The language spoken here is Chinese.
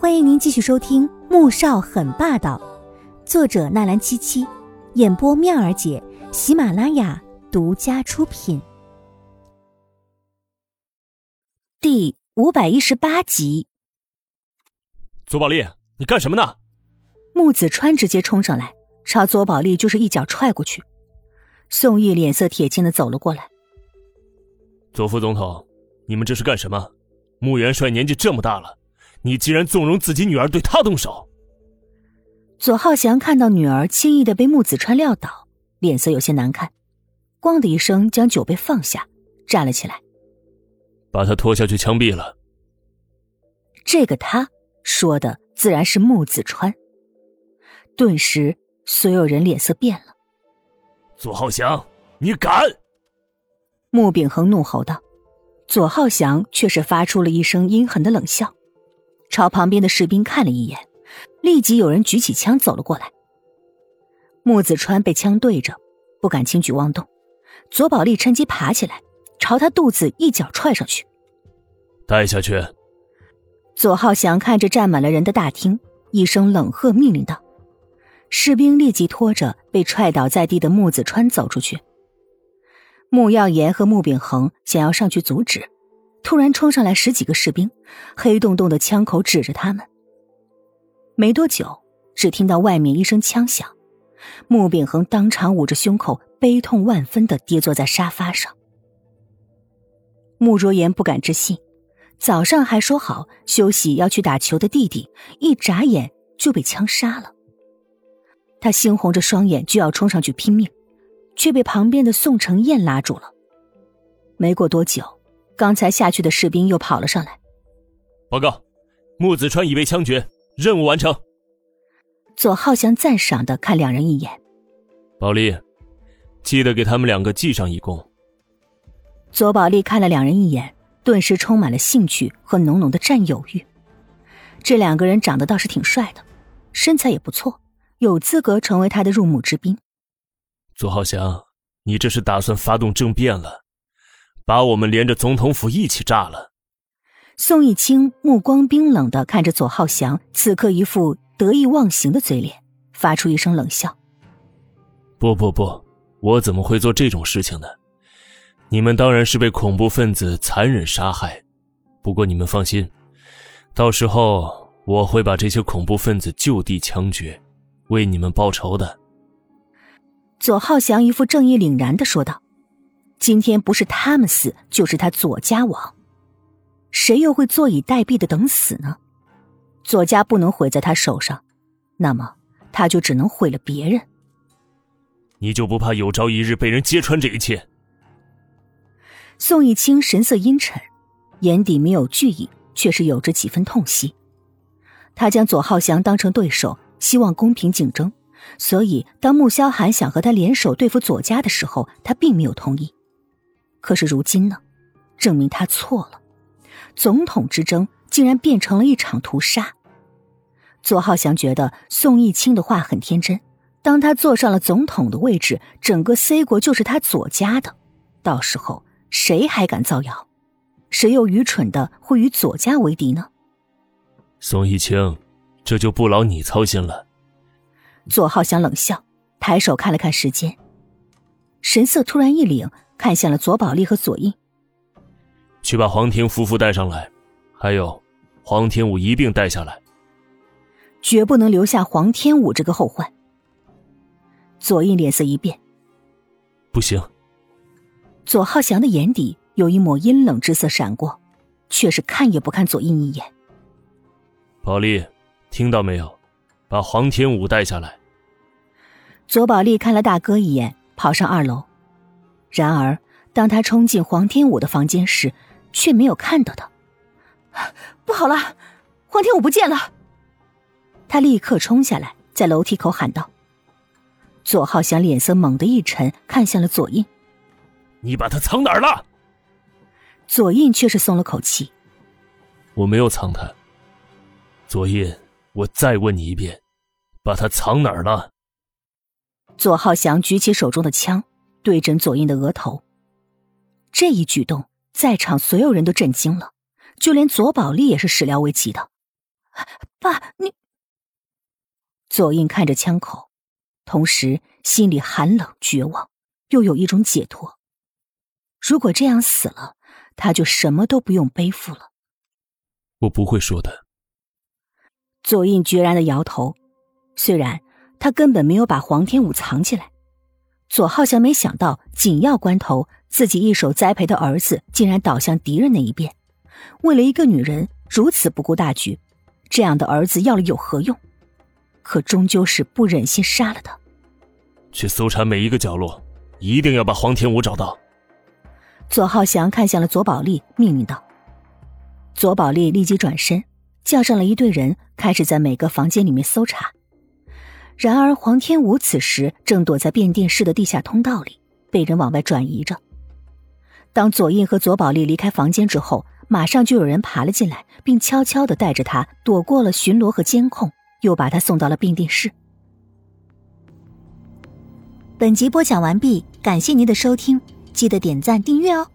欢迎您继续收听《穆少很霸道》，作者纳兰七七，演播妙儿姐，喜马拉雅独家出品。第五百一十八集。左宝莉，你干什么呢？穆子川直接冲上来，朝左宝莉就是一脚踹过去。宋义脸色铁青的走了过来。左副总统，你们这是干什么？穆元帅年纪这么大了，你竟然纵容自己女儿对他动手！左浩翔看到女儿轻易的被木子川撂倒，脸色有些难看，咣的一声将酒杯放下，站了起来，把他拖下去枪毙了。这个他说的自然是木子川。顿时，所有人脸色变了。左浩翔，你敢！穆秉恒怒吼道。左浩翔却是发出了一声阴狠的冷笑，朝旁边的士兵看了一眼，立即有人举起枪走了过来。穆子川被枪对着，不敢轻举妄动。左宝利趁机爬起来，朝他肚子一脚踹上去，带下去。左浩翔看着站满了人的大厅，一声冷喝，命令道：“士兵立即拖着被踹倒在地的穆子川走出去。”穆耀言和穆秉恒想要上去阻止，突然冲上来十几个士兵，黑洞洞的枪口指着他们。没多久，只听到外面一声枪响，穆秉恒当场捂着胸口，悲痛万分的跌坐在沙发上。穆卓言不敢置信，早上还说好休息要去打球的弟弟，一眨眼就被枪杀了。他猩红着双眼，就要冲上去拼命。却被旁边的宋承彦拉住了。没过多久，刚才下去的士兵又跑了上来，报告，木子川已被枪决，任务完成。左浩翔赞赏的看两人一眼，宝莉，记得给他们两个记上一功。左宝莉看了两人一眼，顿时充满了兴趣和浓浓的占有欲。这两个人长得倒是挺帅的，身材也不错，有资格成为他的入幕之宾。左浩翔，你这是打算发动政变了，把我们连着总统府一起炸了？宋义清目光冰冷的看着左浩翔，此刻一副得意忘形的嘴脸，发出一声冷笑：“不不不，我怎么会做这种事情呢？你们当然是被恐怖分子残忍杀害。不过你们放心，到时候我会把这些恐怖分子就地枪决，为你们报仇的。”左浩翔一副正义凛然的说道：“今天不是他们死，就是他左家亡，谁又会坐以待毙的等死呢？左家不能毁在他手上，那么他就只能毁了别人。你就不怕有朝一日被人揭穿这一切？”宋义清神色阴沉，眼底没有惧意，却是有着几分痛惜。他将左浩翔当成对手，希望公平竞争。所以，当穆萧寒想和他联手对付左家的时候，他并没有同意。可是如今呢，证明他错了。总统之争竟然变成了一场屠杀。左浩翔觉得宋义清的话很天真。当他坐上了总统的位置，整个 C 国就是他左家的，到时候谁还敢造谣？谁又愚蠢的会与左家为敌呢？宋义清，这就不劳你操心了。左浩翔冷笑，抬手看了看时间，神色突然一凛，看向了左宝丽和左印：“去把黄庭夫妇带上来，还有黄天武一并带下来，绝不能留下黄天武这个后患。”左印脸色一变：“不行。”左浩翔的眼底有一抹阴冷之色闪过，却是看也不看左印一眼：“宝莉，听到没有？把黄天武带下来。”左宝莉看了大哥一眼，跑上二楼。然而，当他冲进黄天武的房间时，却没有看到他。不好了，黄天武不见了！他立刻冲下来，在楼梯口喊道。左浩翔脸色猛地一沉，看向了左印：“你把他藏哪儿了？”左印却是松了口气：“我没有藏他。”左印，我再问你一遍，把他藏哪儿了？左浩翔举起手中的枪，对准左印的额头。这一举动，在场所有人都震惊了，就连左宝丽也是始料未及的。爸，你……左印看着枪口，同时心里寒冷绝望，又有一种解脱。如果这样死了，他就什么都不用背负了。我不会说的。左印决然的摇头，虽然他根本没有把黄天武藏起来。左浩翔没想到，紧要关头，自己一手栽培的儿子竟然倒向敌人那一边。为了一个女人如此不顾大局，这样的儿子要了有何用？可终究是不忍心杀了他。去搜查每一个角落，一定要把黄天武找到。左浩翔看向了左宝丽，命令道：“左宝丽立即转身，叫上了一队人，开始在每个房间里面搜查。”然而，黄天武此时正躲在变电室的地下通道里，被人往外转移着。当左印和左宝丽离开房间之后，马上就有人爬了进来，并悄悄的带着他躲过了巡逻和监控，又把他送到了变电室。本集播讲完毕，感谢您的收听，记得点赞订阅哦。